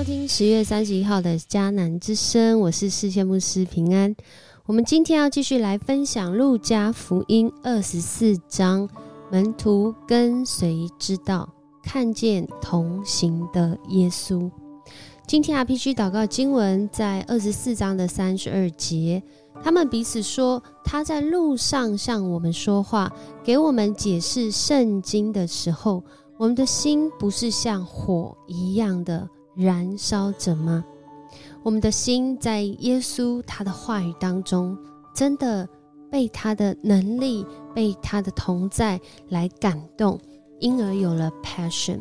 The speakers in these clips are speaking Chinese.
收听十月三十一号的迦南之声，我是世界牧师平安。我们今天要继续来分享路加福音二十四章，门徒跟随之道，看见同行的耶稣。今天 RPG 祷告经文在二十四章的三十二节，他们彼此说，他在路上向我们说话，给我们解释圣经的时候，我们的心不是像火一样的。燃烧着吗？我们的心在耶稣他的话语当中，真的被他的能力、被他的同在来感动，因而有了 passion。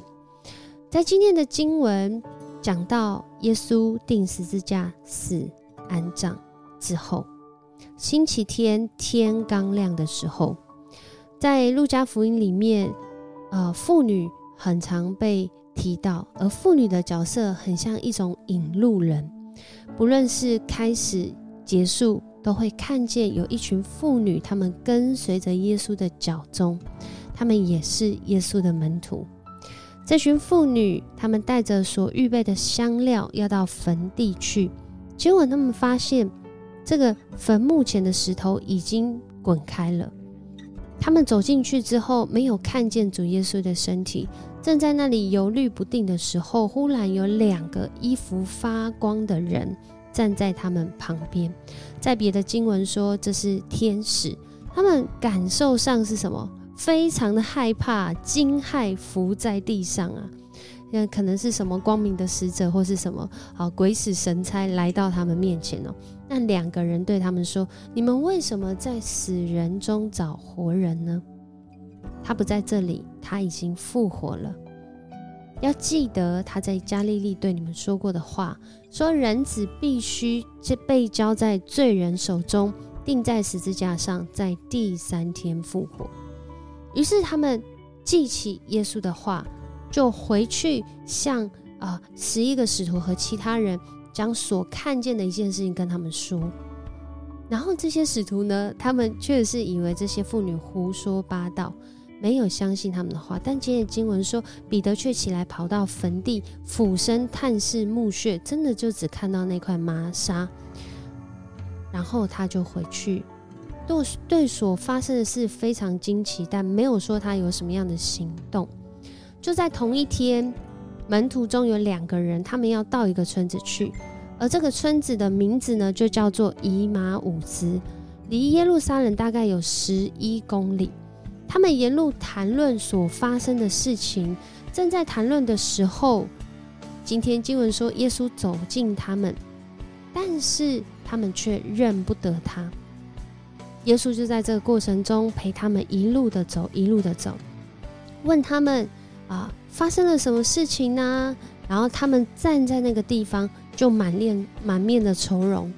在今天的经文讲到耶稣钉十字架、死、安葬之后，星期天天刚亮的时候，在路加福音里面，呃，妇女很常被。提到，而妇女的角色很像一种引路人，不论是开始、结束，都会看见有一群妇女，她们跟随着耶稣的脚踪，她们也是耶稣的门徒。这群妇女，她们带着所预备的香料，要到坟地去，结果他们发现，这个坟墓前的石头已经滚开了。他们走进去之后，没有看见主耶稣的身体。正在那里犹豫不定的时候，忽然有两个衣服发光的人站在他们旁边。在别的经文说这是天使，他们感受上是什么？非常的害怕、惊骇，伏在地上啊！那可能是什么光明的使者，或是什么啊鬼使神差来到他们面前哦。那两个人对他们说：“你们为什么在死人中找活人呢？”他不在这里，他已经复活了。要记得他在加利利对你们说过的话，说人子必须被交在罪人手中，钉在十字架上，在第三天复活。于是他们记起耶稣的话，就回去向啊十一个使徒和其他人将所看见的一件事情跟他们说。然后这些使徒呢，他们确实是以为这些妇女胡说八道。没有相信他们的话，但今天经文说，彼得却起来跑到坟地，俯身探视墓穴，真的就只看到那块麻纱，然后他就回去，对对所发生的事非常惊奇，但没有说他有什么样的行动。就在同一天，门徒中有两个人，他们要到一个村子去，而这个村子的名字呢，就叫做以马五兹，离耶路撒冷大概有十一公里。他们沿路谈论所发生的事情，正在谈论的时候，今天经文说耶稣走近他们，但是他们却认不得他。耶稣就在这个过程中陪他们一路的走，一路的走，问他们啊发生了什么事情呢？然后他们站在那个地方就满脸满面的愁容。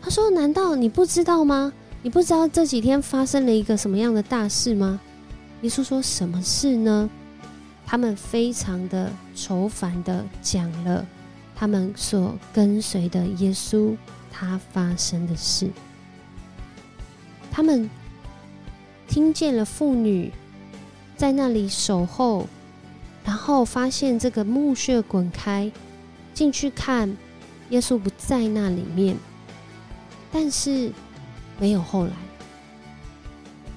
他说：“难道你不知道吗？”你不知道这几天发生了一个什么样的大事吗？耶稣说什么事呢？他们非常的愁烦的讲了他们所跟随的耶稣他发生的事。他们听见了妇女在那里守候，然后发现这个墓穴滚开，进去看，耶稣不在那里面，但是。没有后来，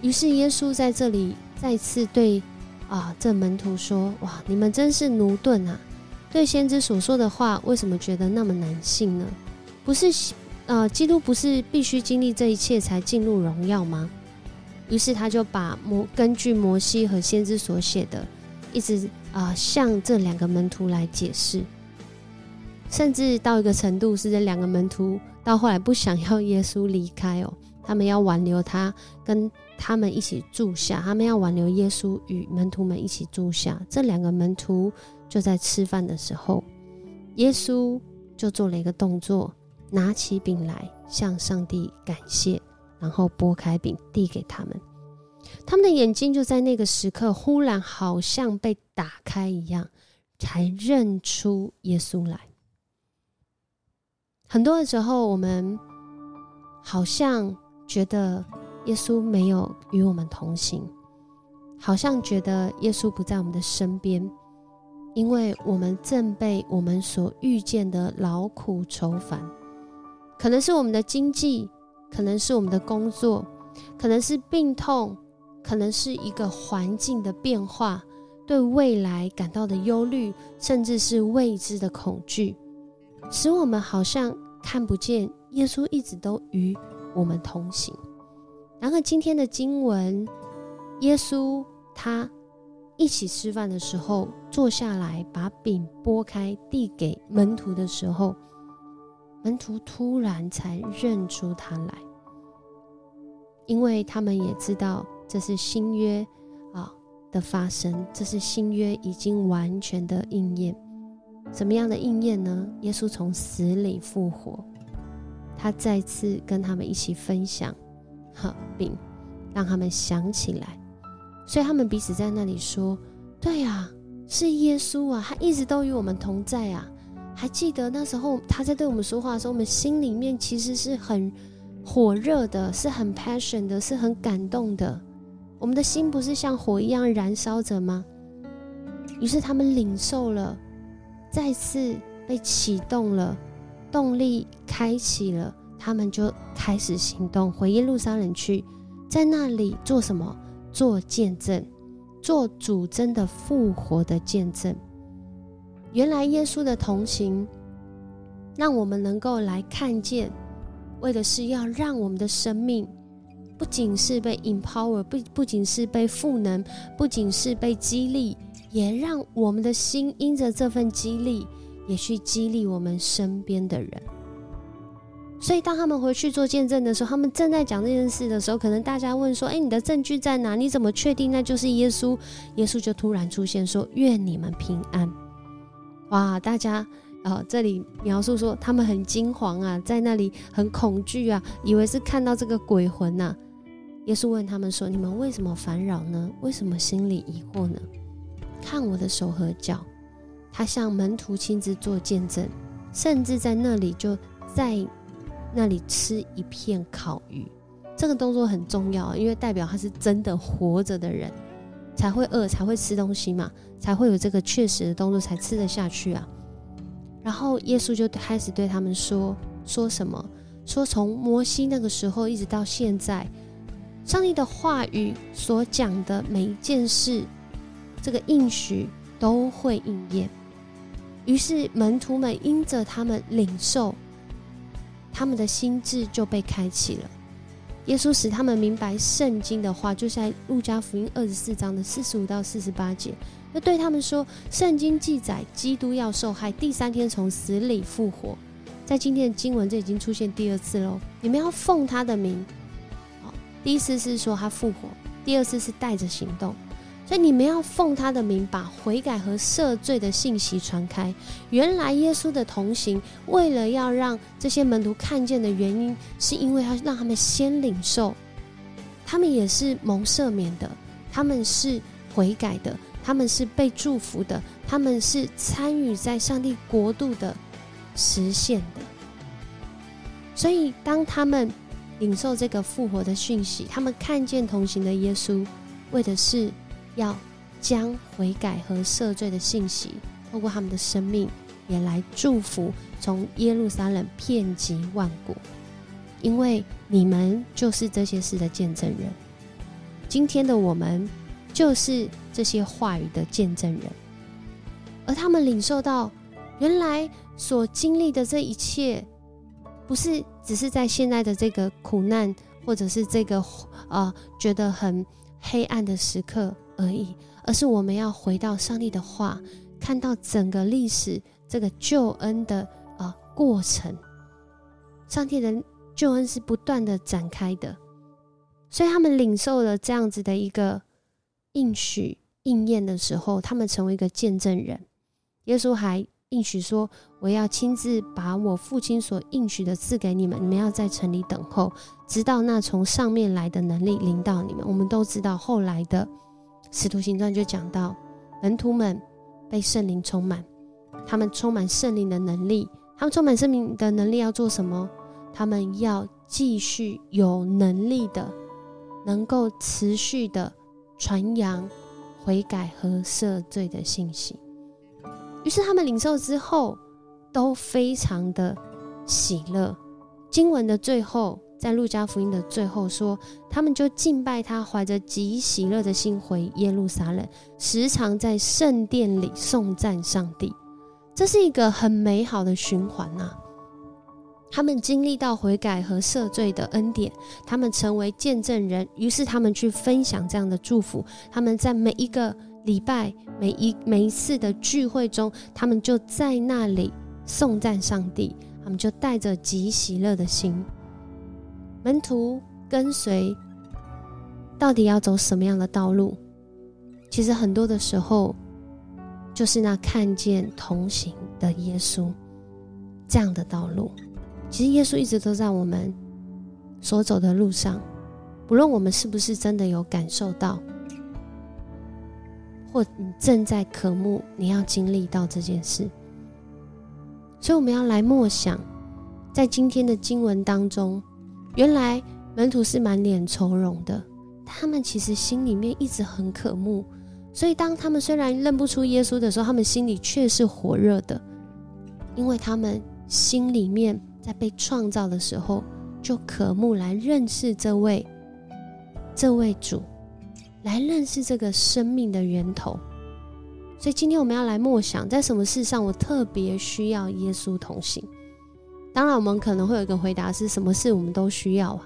于是耶稣在这里再次对啊这门徒说：“哇，你们真是奴钝啊！对先知所说的话，为什么觉得那么难信呢？不是呃，基督不是必须经历这一切才进入荣耀吗？”于是他就把摩根据摩西和先知所写的，一直啊向这两个门徒来解释，甚至到一个程度，是这两个门徒到后来不想要耶稣离开哦。他们要挽留他，跟他们一起住下。他们要挽留耶稣与门徒们一起住下。这两个门徒就在吃饭的时候，耶稣就做了一个动作，拿起饼来向上帝感谢，然后拨开饼递给他们。他们的眼睛就在那个时刻忽然好像被打开一样，才认出耶稣来。很多的时候，我们好像。觉得耶稣没有与我们同行，好像觉得耶稣不在我们的身边，因为我们正被我们所遇见的劳苦愁烦，可能是我们的经济，可能是我们的工作，可能是病痛，可能是一个环境的变化，对未来感到的忧虑，甚至是未知的恐惧，使我们好像看不见耶稣一直都与我们同行。然而，今天的经文，耶稣他。一起吃饭的时候，坐下来把饼拨开递给门徒的时候，门徒突然才认出他来，因为他们也知道这是新约啊的发生，这是新约已经完全的应验。什么样的应验呢？耶稣从死里复活，他再次跟他们一起分享哈并，让他们想起来。所以他们彼此在那里说：“对呀，是耶稣啊，他一直都与我们同在啊。还记得那时候他在对我们说话的时候，我们心里面其实是很火热的，是很 passion 的，是很感动的。我们的心不是像火一样燃烧着吗？于是他们领受了，再次被启动了，动力开启了，他们就开始行动，回耶路撒冷去，在那里做什么？”做见证，做主真的复活的见证。原来耶稣的同行，让我们能够来看见，为的是要让我们的生命不仅是被 empower，不不仅是被赋能，不仅是被激励，也让我们的心因着这份激励，也去激励我们身边的人。所以，当他们回去做见证的时候，他们正在讲这件事的时候，可能大家问说：“哎，你的证据在哪？你怎么确定那就是耶稣？”耶稣就突然出现说：“愿你们平安！”哇，大家啊，这里描述说他们很惊惶啊，在那里很恐惧啊，以为是看到这个鬼魂呐。耶稣问他们说：“你们为什么烦扰呢？为什么心里疑惑呢？看我的手和脚。”他向门徒亲自做见证，甚至在那里就在。那里吃一片烤鱼，这个动作很重要，因为代表他是真的活着的人，才会饿，才会吃东西嘛，才会有这个确实的动作，才吃得下去啊。然后耶稣就开始对他们说：“说什么？说从摩西那个时候一直到现在，上帝的话语所讲的每一件事，这个应许都会应验。”于是门徒们因着他们领受。他们的心智就被开启了。耶稣使他们明白圣经的话，就在路加福音二十四章的四十五到四十八节，那对他们说：圣经记载基督要受害，第三天从死里复活。在今天的经文，这已经出现第二次喽。你们要奉他的名。好，第一次是说他复活，第二次是带着行动。所以你们要奉他的名，把悔改和赦罪的信息传开。原来耶稣的同行，为了要让这些门徒看见的原因，是因为他让他们先领受，他们也是蒙赦免的，他们是悔改的，他们是被祝福的，他们是参与在上帝国度的实现的。所以，当他们领受这个复活的讯息，他们看见同行的耶稣，为的是。要将悔改和赦罪的信息，透过他们的生命，也来祝福从耶路撒冷遍及万国，因为你们就是这些事的见证人。今天的我们就是这些话语的见证人，而他们领受到原来所经历的这一切，不是只是在现在的这个苦难，或者是这个呃觉得很黑暗的时刻。而已，而是我们要回到上帝的话，看到整个历史这个救恩的啊过程。上帝的救恩是不断的展开的，所以他们领受了这样子的一个应许应验的时候，他们成为一个见证人。耶稣还应许说：“我要亲自把我父亲所应许的赐给你们，你们要在城里等候，直到那从上面来的能力临到你们。”我们都知道后来的。使徒行传就讲到，门徒们被圣灵充满，他们充满圣灵的能力，他们充满圣灵的能力要做什么？他们要继续有能力的，能够持续的传扬悔改和赦罪的信息。于是他们领受之后，都非常的喜乐。经文的最后，在路加福音的最后说，他们就敬拜他，怀着极喜乐的心回耶路撒冷，时常在圣殿里颂赞上帝。这是一个很美好的循环呐。他们经历到悔改和赦罪的恩典，他们成为见证人，于是他们去分享这样的祝福。他们在每一个礼拜、每一每一次的聚会中，他们就在那里颂赞上帝。他们就带着极喜乐的心，门徒跟随，到底要走什么样的道路？其实很多的时候，就是那看见同行的耶稣这样的道路。其实耶稣一直都在我们所走的路上，不论我们是不是真的有感受到，或你正在渴慕，你要经历到这件事。所以我们要来默想，在今天的经文当中，原来门徒是满脸愁容的，他们其实心里面一直很渴慕。所以当他们虽然认不出耶稣的时候，他们心里却是火热的，因为他们心里面。在被创造的时候，就渴慕来认识这位这位主，来认识这个生命的源头。所以今天我们要来默想，在什么事上我特别需要耶稣同行？当然，我们可能会有一个回答是什么事我们都需要啊。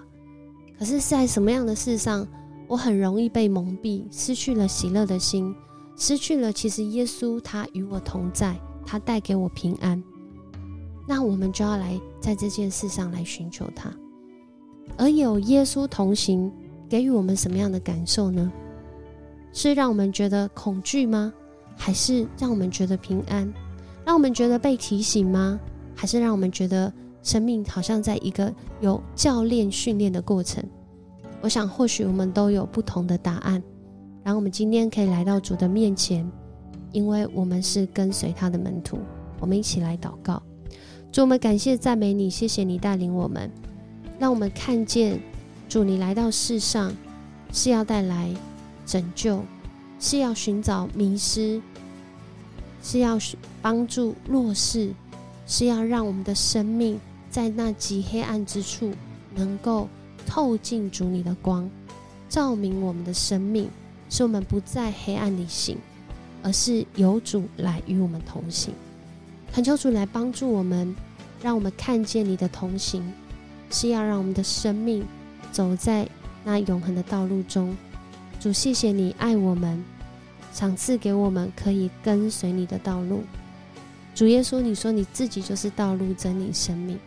可是，在什么样的事上，我很容易被蒙蔽，失去了喜乐的心，失去了其实耶稣他与我同在，他带给我平安。那我们就要来在这件事上来寻求他，而有耶稣同行，给予我们什么样的感受呢？是让我们觉得恐惧吗？还是让我们觉得平安？让我们觉得被提醒吗？还是让我们觉得生命好像在一个有教练训练的过程？我想或许我们都有不同的答案。然后我们今天可以来到主的面前，因为我们是跟随他的门徒。我们一起来祷告。主，我们感谢赞美你，谢谢你带领我们，让我们看见主，你来到世上是要带来拯救，是要寻找迷失，是要帮助弱势，是要让我们的生命在那极黑暗之处能够透进主你的光，照明我们的生命，使我们不在黑暗里行，而是有主来与我们同行。恳求主来帮助我们，让我们看见你的同行，是要让我们的生命走在那永恒的道路中。主，谢谢你爱我们，赏赐给我们可以跟随你的道路。主耶稣，你说你自己就是道路、真理、生命。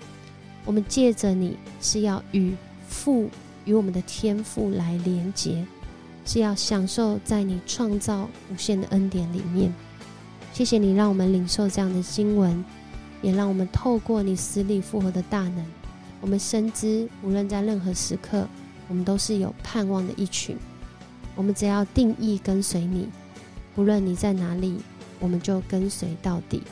我们借着你是要与父、与我们的天父来连结，是要享受在你创造无限的恩典里面。谢谢你让我们领受这样的经文，也让我们透过你死里复活的大能，我们深知无论在任何时刻，我们都是有盼望的一群。我们只要定义跟随你，不论你在哪里，我们就跟随到底。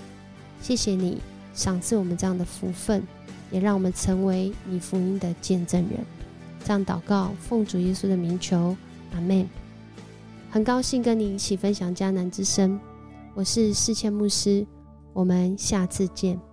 谢谢你赏赐我们这样的福分，也让我们成为你福音的见证人。这样祷告，奉主耶稣的名求，阿门。很高兴跟你一起分享迦南之声。我是世谦牧师，我们下次见。